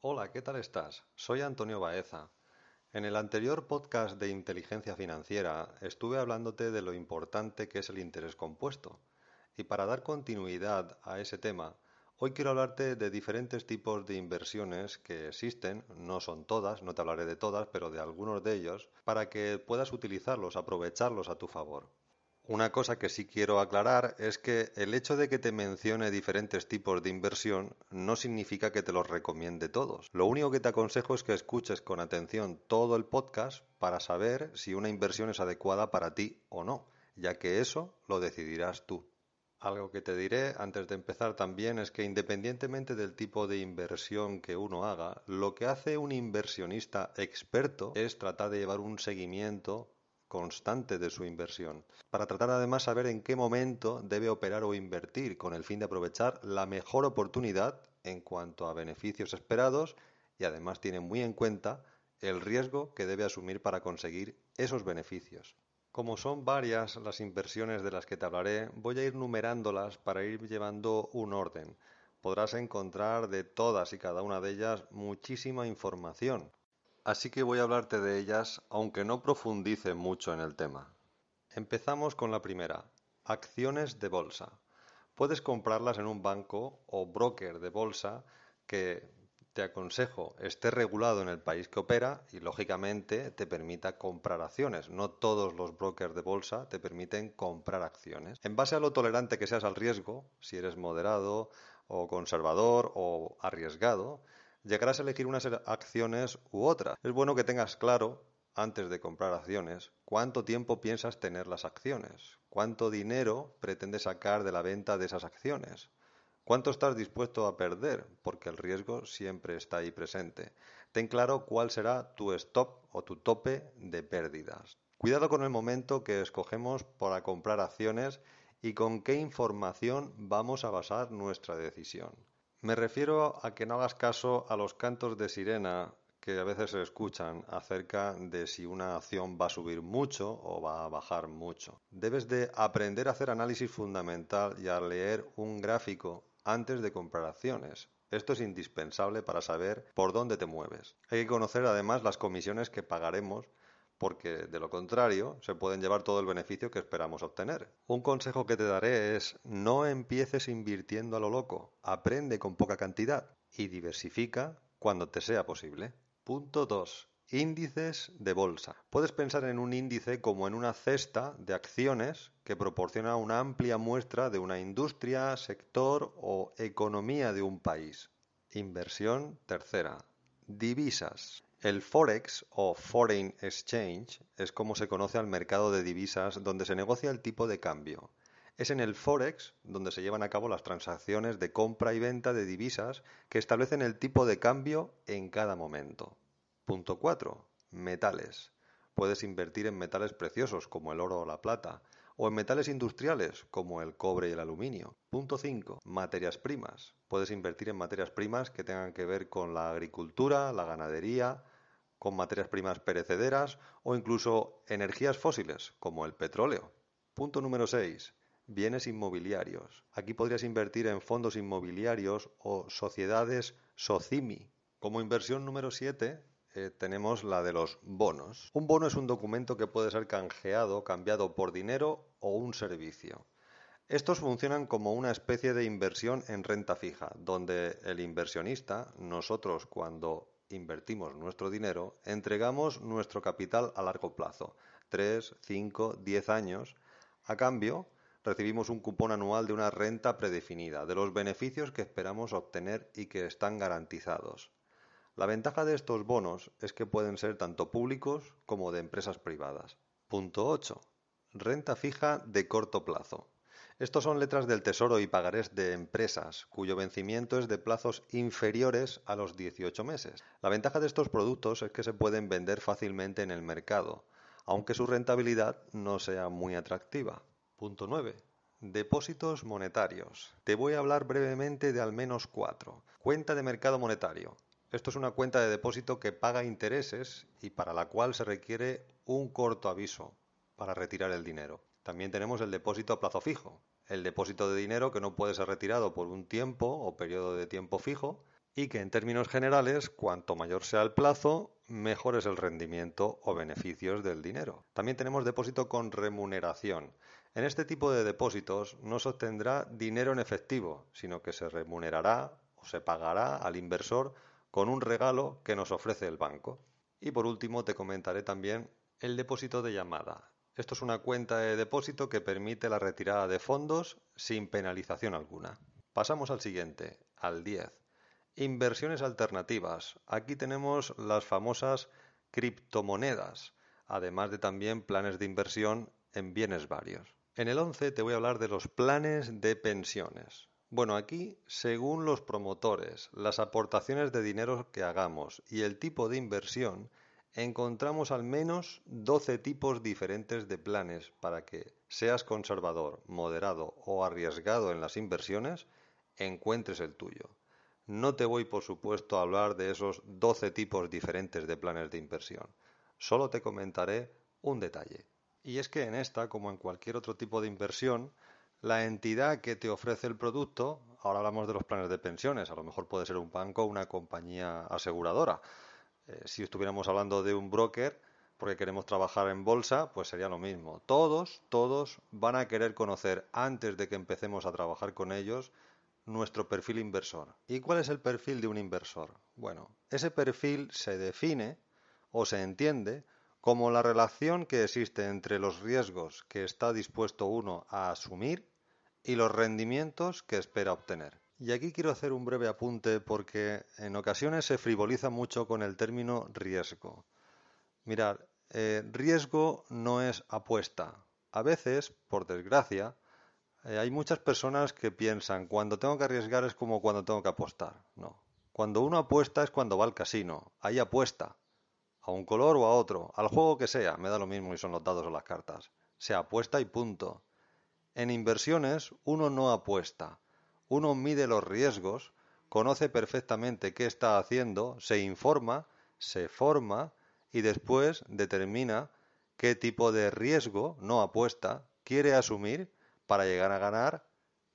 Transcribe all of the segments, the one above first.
Hola, ¿qué tal estás? Soy Antonio Baeza. En el anterior podcast de inteligencia financiera estuve hablándote de lo importante que es el interés compuesto. Y para dar continuidad a ese tema, hoy quiero hablarte de diferentes tipos de inversiones que existen, no son todas, no te hablaré de todas, pero de algunos de ellos, para que puedas utilizarlos, aprovecharlos a tu favor. Una cosa que sí quiero aclarar es que el hecho de que te mencione diferentes tipos de inversión no significa que te los recomiende todos. Lo único que te aconsejo es que escuches con atención todo el podcast para saber si una inversión es adecuada para ti o no, ya que eso lo decidirás tú. Algo que te diré antes de empezar también es que independientemente del tipo de inversión que uno haga, lo que hace un inversionista experto es tratar de llevar un seguimiento constante de su inversión, para tratar además saber en qué momento debe operar o invertir con el fin de aprovechar la mejor oportunidad en cuanto a beneficios esperados y además tiene muy en cuenta el riesgo que debe asumir para conseguir esos beneficios. Como son varias las inversiones de las que te hablaré, voy a ir numerándolas para ir llevando un orden. Podrás encontrar de todas y cada una de ellas muchísima información, así que voy a hablarte de ellas aunque no profundice mucho en el tema. Empezamos con la primera, acciones de bolsa. Puedes comprarlas en un banco o broker de bolsa que te aconsejo esté regulado en el país que opera y lógicamente te permita comprar acciones. No todos los brokers de bolsa te permiten comprar acciones. En base a lo tolerante que seas al riesgo, si eres moderado o conservador o arriesgado, llegarás a elegir unas acciones u otras. Es bueno que tengas claro, antes de comprar acciones, cuánto tiempo piensas tener las acciones, cuánto dinero pretendes sacar de la venta de esas acciones, cuánto estás dispuesto a perder, porque el riesgo siempre está ahí presente. Ten claro cuál será tu stop o tu tope de pérdidas. Cuidado con el momento que escogemos para comprar acciones y con qué información vamos a basar nuestra decisión. Me refiero a que no hagas caso a los cantos de sirena que a veces se escuchan acerca de si una acción va a subir mucho o va a bajar mucho. Debes de aprender a hacer análisis fundamental y a leer un gráfico antes de comprar acciones. Esto es indispensable para saber por dónde te mueves. Hay que conocer además las comisiones que pagaremos porque de lo contrario se pueden llevar todo el beneficio que esperamos obtener. Un consejo que te daré es no empieces invirtiendo a lo loco, aprende con poca cantidad y diversifica cuando te sea posible. Punto 2. Índices de bolsa. Puedes pensar en un índice como en una cesta de acciones que proporciona una amplia muestra de una industria, sector o economía de un país. Inversión tercera. Divisas. El Forex o Foreign Exchange es como se conoce al mercado de divisas donde se negocia el tipo de cambio. Es en el Forex donde se llevan a cabo las transacciones de compra y venta de divisas que establecen el tipo de cambio en cada momento. Punto 4. Metales. Puedes invertir en metales preciosos como el oro o la plata, o en metales industriales como el cobre y el aluminio. Punto 5. Materias primas. Puedes invertir en materias primas que tengan que ver con la agricultura, la ganadería, con materias primas perecederas o incluso energías fósiles como el petróleo. Punto número 6. Bienes inmobiliarios. Aquí podrías invertir en fondos inmobiliarios o sociedades SOCIMI. Como inversión número 7 eh, tenemos la de los bonos. Un bono es un documento que puede ser canjeado, cambiado por dinero o un servicio. Estos funcionan como una especie de inversión en renta fija, donde el inversionista, nosotros cuando invertimos nuestro dinero, entregamos nuestro capital a largo plazo, 3, 5, 10 años. A cambio, recibimos un cupón anual de una renta predefinida, de los beneficios que esperamos obtener y que están garantizados. La ventaja de estos bonos es que pueden ser tanto públicos como de empresas privadas. Punto 8. Renta fija de corto plazo. Estos son letras del Tesoro y pagarés de empresas, cuyo vencimiento es de plazos inferiores a los 18 meses. La ventaja de estos productos es que se pueden vender fácilmente en el mercado, aunque su rentabilidad no sea muy atractiva. Punto 9. Depósitos monetarios. Te voy a hablar brevemente de al menos cuatro. Cuenta de mercado monetario. Esto es una cuenta de depósito que paga intereses y para la cual se requiere un corto aviso para retirar el dinero. También tenemos el depósito a plazo fijo, el depósito de dinero que no puede ser retirado por un tiempo o periodo de tiempo fijo y que en términos generales, cuanto mayor sea el plazo, mejor es el rendimiento o beneficios del dinero. También tenemos depósito con remuneración. En este tipo de depósitos no se obtendrá dinero en efectivo, sino que se remunerará o se pagará al inversor con un regalo que nos ofrece el banco. Y por último te comentaré también el depósito de llamada. Esto es una cuenta de depósito que permite la retirada de fondos sin penalización alguna. Pasamos al siguiente, al 10. Inversiones alternativas. Aquí tenemos las famosas criptomonedas, además de también planes de inversión en bienes varios. En el 11 te voy a hablar de los planes de pensiones. Bueno, aquí, según los promotores, las aportaciones de dinero que hagamos y el tipo de inversión, encontramos al menos 12 tipos diferentes de planes para que, seas conservador, moderado o arriesgado en las inversiones, encuentres el tuyo. No te voy, por supuesto, a hablar de esos 12 tipos diferentes de planes de inversión. Solo te comentaré un detalle. Y es que en esta, como en cualquier otro tipo de inversión, la entidad que te ofrece el producto, ahora hablamos de los planes de pensiones, a lo mejor puede ser un banco o una compañía aseguradora. Eh, si estuviéramos hablando de un broker, porque queremos trabajar en bolsa, pues sería lo mismo. Todos, todos van a querer conocer antes de que empecemos a trabajar con ellos nuestro perfil inversor. ¿Y cuál es el perfil de un inversor? Bueno, ese perfil se define o se entiende como la relación que existe entre los riesgos que está dispuesto uno a asumir y los rendimientos que espera obtener. Y aquí quiero hacer un breve apunte porque en ocasiones se frivoliza mucho con el término riesgo. Mirad, eh, riesgo no es apuesta. A veces, por desgracia, eh, hay muchas personas que piensan, cuando tengo que arriesgar es como cuando tengo que apostar. No. Cuando uno apuesta es cuando va al casino. Ahí apuesta. A un color o a otro. Al juego que sea. Me da lo mismo si son los dados o las cartas. Se apuesta y punto. En inversiones uno no apuesta. Uno mide los riesgos, conoce perfectamente qué está haciendo, se informa, se forma y después determina qué tipo de riesgo no apuesta quiere asumir para llegar a ganar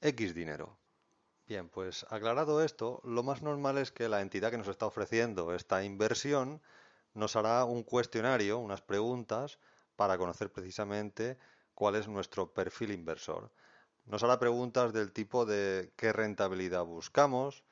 X dinero. Bien, pues aclarado esto, lo más normal es que la entidad que nos está ofreciendo esta inversión nos hará un cuestionario, unas preguntas, para conocer precisamente cuál es nuestro perfil inversor. Nos hará preguntas del tipo de qué rentabilidad buscamos,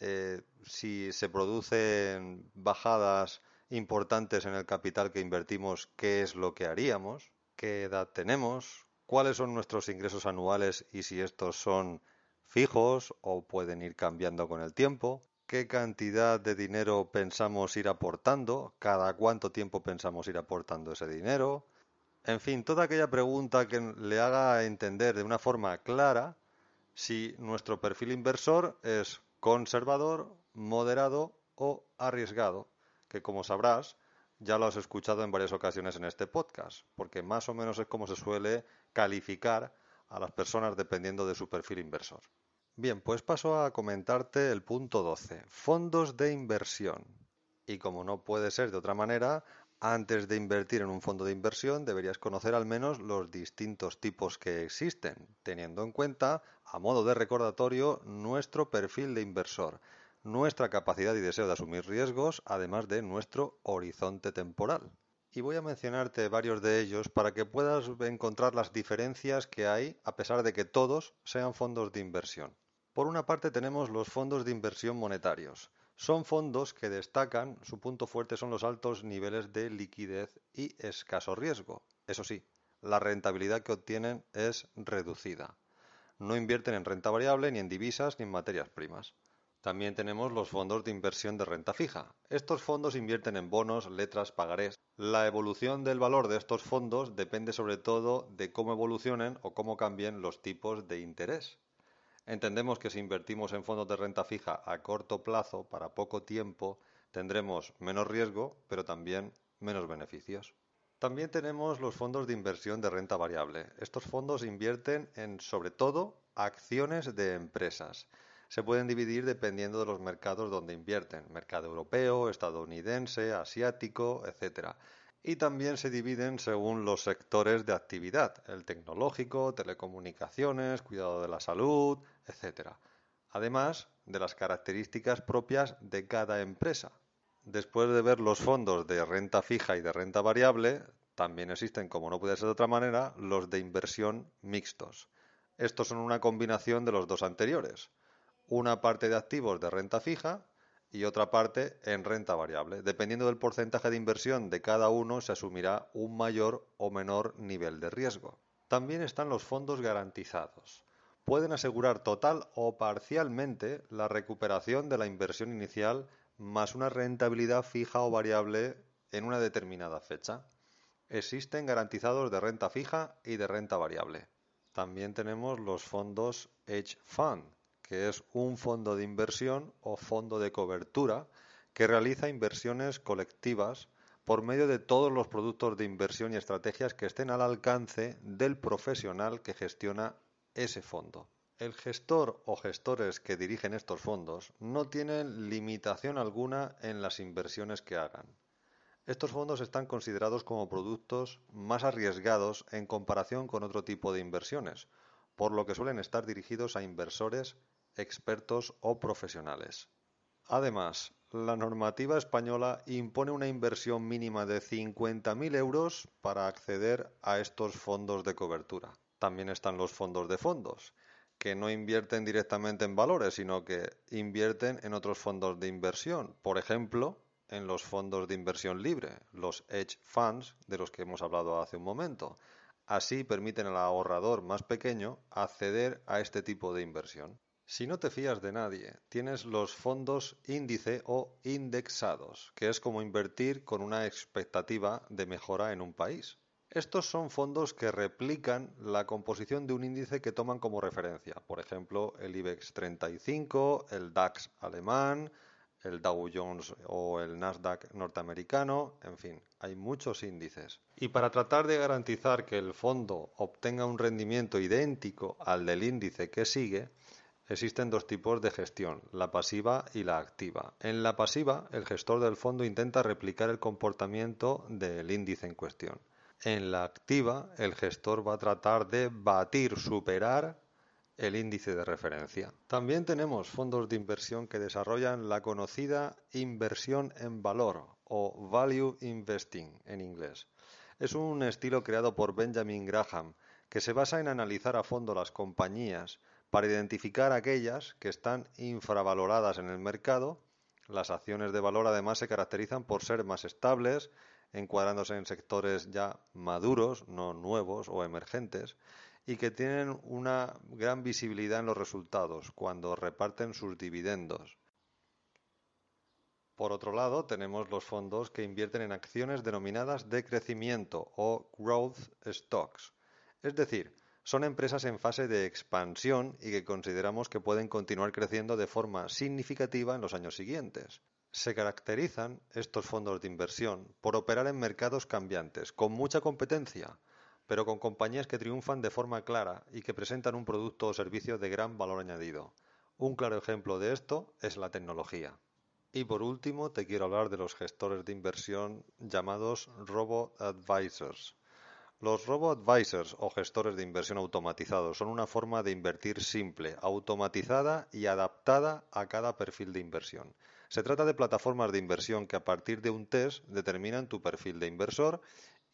eh, si se producen bajadas importantes en el capital que invertimos, qué es lo que haríamos, qué edad tenemos, cuáles son nuestros ingresos anuales y si estos son fijos o pueden ir cambiando con el tiempo, qué cantidad de dinero pensamos ir aportando, cada cuánto tiempo pensamos ir aportando ese dinero, en fin, toda aquella pregunta que le haga entender de una forma clara si nuestro perfil inversor es conservador, moderado o arriesgado, que como sabrás, ya lo has escuchado en varias ocasiones en este podcast, porque más o menos es como se suele calificar a las personas dependiendo de su perfil inversor. Bien, pues paso a comentarte el punto 12, fondos de inversión. Y como no puede ser de otra manera, antes de invertir en un fondo de inversión deberías conocer al menos los distintos tipos que existen, teniendo en cuenta, a modo de recordatorio, nuestro perfil de inversor, nuestra capacidad y deseo de asumir riesgos, además de nuestro horizonte temporal. Y voy a mencionarte varios de ellos para que puedas encontrar las diferencias que hay a pesar de que todos sean fondos de inversión. Por una parte tenemos los fondos de inversión monetarios. Son fondos que destacan, su punto fuerte son los altos niveles de liquidez y escaso riesgo. Eso sí, la rentabilidad que obtienen es reducida. No invierten en renta variable, ni en divisas, ni en materias primas. También tenemos los fondos de inversión de renta fija. Estos fondos invierten en bonos, letras, pagarés. La evolución del valor de estos fondos depende sobre todo de cómo evolucionen o cómo cambien los tipos de interés. Entendemos que si invertimos en fondos de renta fija a corto plazo, para poco tiempo, tendremos menos riesgo, pero también menos beneficios. También tenemos los fondos de inversión de renta variable. Estos fondos invierten en, sobre todo, acciones de empresas se pueden dividir dependiendo de los mercados donde invierten, mercado europeo, estadounidense, asiático, etc. Y también se dividen según los sectores de actividad, el tecnológico, telecomunicaciones, cuidado de la salud, etc. además de las características propias de cada empresa. Después de ver los fondos de renta fija y de renta variable, también existen, como no puede ser de otra manera, los de inversión mixtos. Estos son una combinación de los dos anteriores. Una parte de activos de renta fija y otra parte en renta variable. Dependiendo del porcentaje de inversión de cada uno, se asumirá un mayor o menor nivel de riesgo. También están los fondos garantizados. Pueden asegurar total o parcialmente la recuperación de la inversión inicial más una rentabilidad fija o variable en una determinada fecha. Existen garantizados de renta fija y de renta variable. También tenemos los fondos Hedge Fund, que es un fondo de inversión o fondo de cobertura que realiza inversiones colectivas por medio de todos los productos de inversión y estrategias que estén al alcance del profesional que gestiona ese fondo. El gestor o gestores que dirigen estos fondos no tienen limitación alguna en las inversiones que hagan. Estos fondos están considerados como productos más arriesgados en comparación con otro tipo de inversiones, por lo que suelen estar dirigidos a inversores, expertos o profesionales. Además, la normativa española impone una inversión mínima de 50.000 euros para acceder a estos fondos de cobertura. También están los fondos de fondos, que no invierten directamente en valores, sino que invierten en otros fondos de inversión. Por ejemplo, en los fondos de inversión libre, los hedge funds de los que hemos hablado hace un momento. Así permiten al ahorrador más pequeño acceder a este tipo de inversión. Si no te fías de nadie, tienes los fondos índice o indexados, que es como invertir con una expectativa de mejora en un país. Estos son fondos que replican la composición de un índice que toman como referencia, por ejemplo, el IBEX 35, el DAX alemán, el Dow Jones o el Nasdaq norteamericano, en fin, hay muchos índices. Y para tratar de garantizar que el fondo obtenga un rendimiento idéntico al del índice que sigue, existen dos tipos de gestión, la pasiva y la activa. En la pasiva, el gestor del fondo intenta replicar el comportamiento del índice en cuestión. En la activa, el gestor va a tratar de batir, superar el índice de referencia. También tenemos fondos de inversión que desarrollan la conocida inversión en valor o value investing en inglés. Es un estilo creado por Benjamin Graham que se basa en analizar a fondo las compañías para identificar aquellas que están infravaloradas en el mercado. Las acciones de valor además se caracterizan por ser más estables, encuadrándose en sectores ya maduros, no nuevos o emergentes, y que tienen una gran visibilidad en los resultados cuando reparten sus dividendos. Por otro lado, tenemos los fondos que invierten en acciones denominadas de crecimiento o growth stocks, es decir, son empresas en fase de expansión y que consideramos que pueden continuar creciendo de forma significativa en los años siguientes. Se caracterizan estos fondos de inversión por operar en mercados cambiantes, con mucha competencia, pero con compañías que triunfan de forma clara y que presentan un producto o servicio de gran valor añadido. Un claro ejemplo de esto es la tecnología. Y por último, te quiero hablar de los gestores de inversión llamados robo-advisors. Los robo-advisors o gestores de inversión automatizados son una forma de invertir simple, automatizada y adaptada a cada perfil de inversión. Se trata de plataformas de inversión que a partir de un test determinan tu perfil de inversor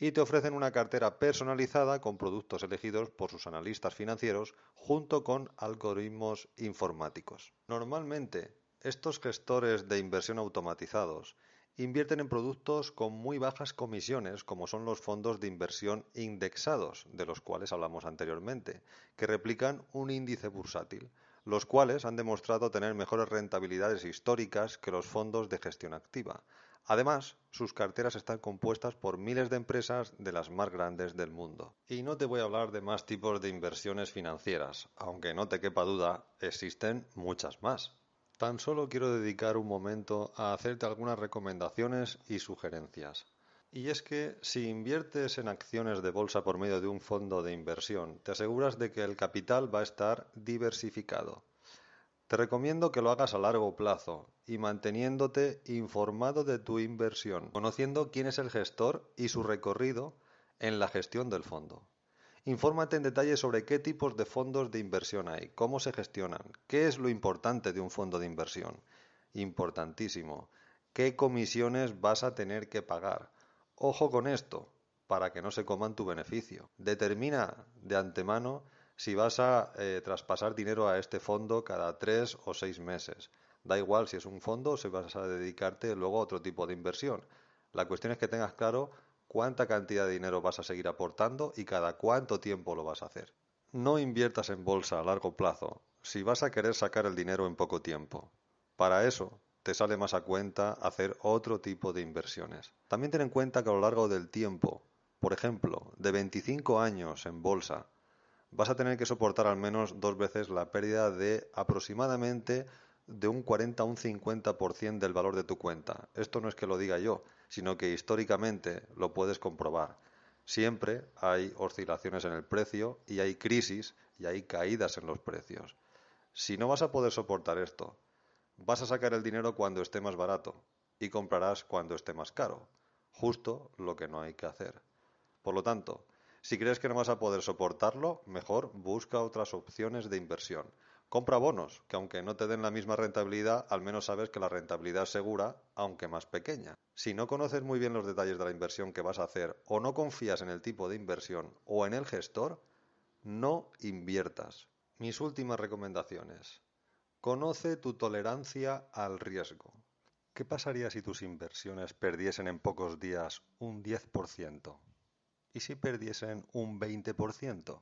y te ofrecen una cartera personalizada con productos elegidos por sus analistas financieros junto con algoritmos informáticos. Normalmente, estos gestores de inversión automatizados invierten en productos con muy bajas comisiones, como son los fondos de inversión indexados, de los cuales hablamos anteriormente, que replican un índice bursátil los cuales han demostrado tener mejores rentabilidades históricas que los fondos de gestión activa. Además, sus carteras están compuestas por miles de empresas de las más grandes del mundo. Y no te voy a hablar de más tipos de inversiones financieras, aunque no te quepa duda, existen muchas más. Tan solo quiero dedicar un momento a hacerte algunas recomendaciones y sugerencias. Y es que si inviertes en acciones de bolsa por medio de un fondo de inversión, te aseguras de que el capital va a estar diversificado. Te recomiendo que lo hagas a largo plazo y manteniéndote informado de tu inversión, conociendo quién es el gestor y su recorrido en la gestión del fondo. Infórmate en detalle sobre qué tipos de fondos de inversión hay, cómo se gestionan, qué es lo importante de un fondo de inversión. Importantísimo. ¿Qué comisiones vas a tener que pagar? Ojo con esto, para que no se coman tu beneficio. Determina de antemano si vas a eh, traspasar dinero a este fondo cada tres o seis meses. Da igual si es un fondo o si vas a dedicarte luego a otro tipo de inversión. La cuestión es que tengas claro cuánta cantidad de dinero vas a seguir aportando y cada cuánto tiempo lo vas a hacer. No inviertas en bolsa a largo plazo si vas a querer sacar el dinero en poco tiempo. Para eso te sale más a cuenta hacer otro tipo de inversiones. También ten en cuenta que a lo largo del tiempo, por ejemplo, de 25 años en bolsa, vas a tener que soportar al menos dos veces la pérdida de aproximadamente de un 40 a un 50% del valor de tu cuenta. Esto no es que lo diga yo, sino que históricamente lo puedes comprobar. Siempre hay oscilaciones en el precio y hay crisis y hay caídas en los precios. Si no vas a poder soportar esto, vas a sacar el dinero cuando esté más barato y comprarás cuando esté más caro. Justo lo que no hay que hacer. Por lo tanto, si crees que no vas a poder soportarlo, mejor busca otras opciones de inversión. Compra bonos, que aunque no te den la misma rentabilidad, al menos sabes que la rentabilidad es segura, aunque más pequeña. Si no conoces muy bien los detalles de la inversión que vas a hacer o no confías en el tipo de inversión o en el gestor, no inviertas. Mis últimas recomendaciones. Conoce tu tolerancia al riesgo. ¿Qué pasaría si tus inversiones perdiesen en pocos días un 10%? ¿Y si perdiesen un 20%?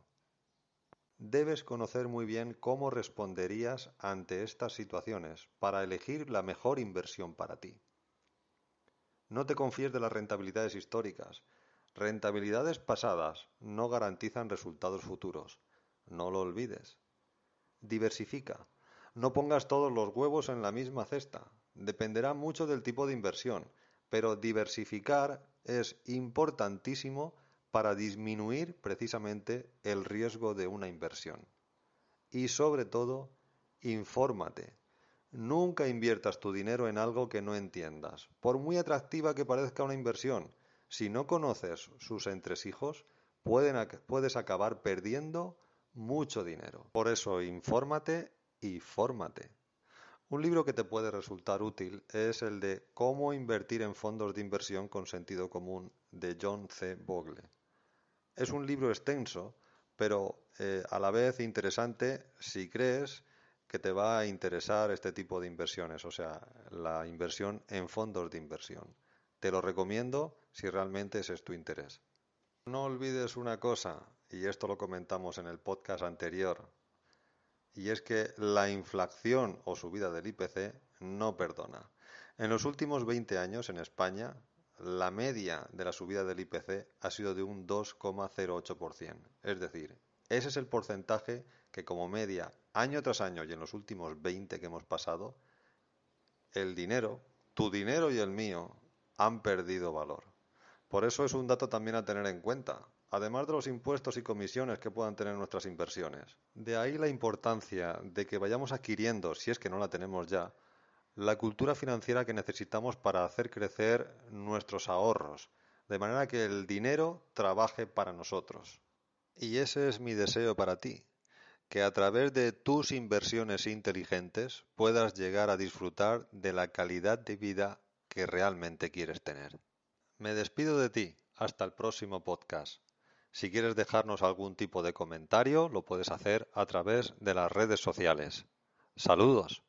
Debes conocer muy bien cómo responderías ante estas situaciones para elegir la mejor inversión para ti. No te confíes de las rentabilidades históricas. Rentabilidades pasadas no garantizan resultados futuros. No lo olvides. Diversifica. No pongas todos los huevos en la misma cesta. Dependerá mucho del tipo de inversión, pero diversificar es importantísimo para disminuir precisamente el riesgo de una inversión. Y sobre todo, infórmate. Nunca inviertas tu dinero en algo que no entiendas, por muy atractiva que parezca una inversión. Si no conoces sus entresijos, puedes acabar perdiendo mucho dinero. Por eso, infórmate y fórmate. Un libro que te puede resultar útil es el de Cómo invertir en fondos de inversión con sentido común de John C. Bogle. Es un libro extenso, pero eh, a la vez interesante si crees que te va a interesar este tipo de inversiones, o sea, la inversión en fondos de inversión. Te lo recomiendo si realmente ese es tu interés. No olvides una cosa, y esto lo comentamos en el podcast anterior, y es que la inflación o subida del IPC no perdona. En los últimos 20 años en España la media de la subida del IPC ha sido de un 2,08%. Es decir, ese es el porcentaje que como media, año tras año y en los últimos 20 que hemos pasado, el dinero, tu dinero y el mío, han perdido valor. Por eso es un dato también a tener en cuenta, además de los impuestos y comisiones que puedan tener nuestras inversiones. De ahí la importancia de que vayamos adquiriendo, si es que no la tenemos ya, la cultura financiera que necesitamos para hacer crecer nuestros ahorros, de manera que el dinero trabaje para nosotros. Y ese es mi deseo para ti, que a través de tus inversiones inteligentes puedas llegar a disfrutar de la calidad de vida que realmente quieres tener. Me despido de ti, hasta el próximo podcast. Si quieres dejarnos algún tipo de comentario, lo puedes hacer a través de las redes sociales. Saludos.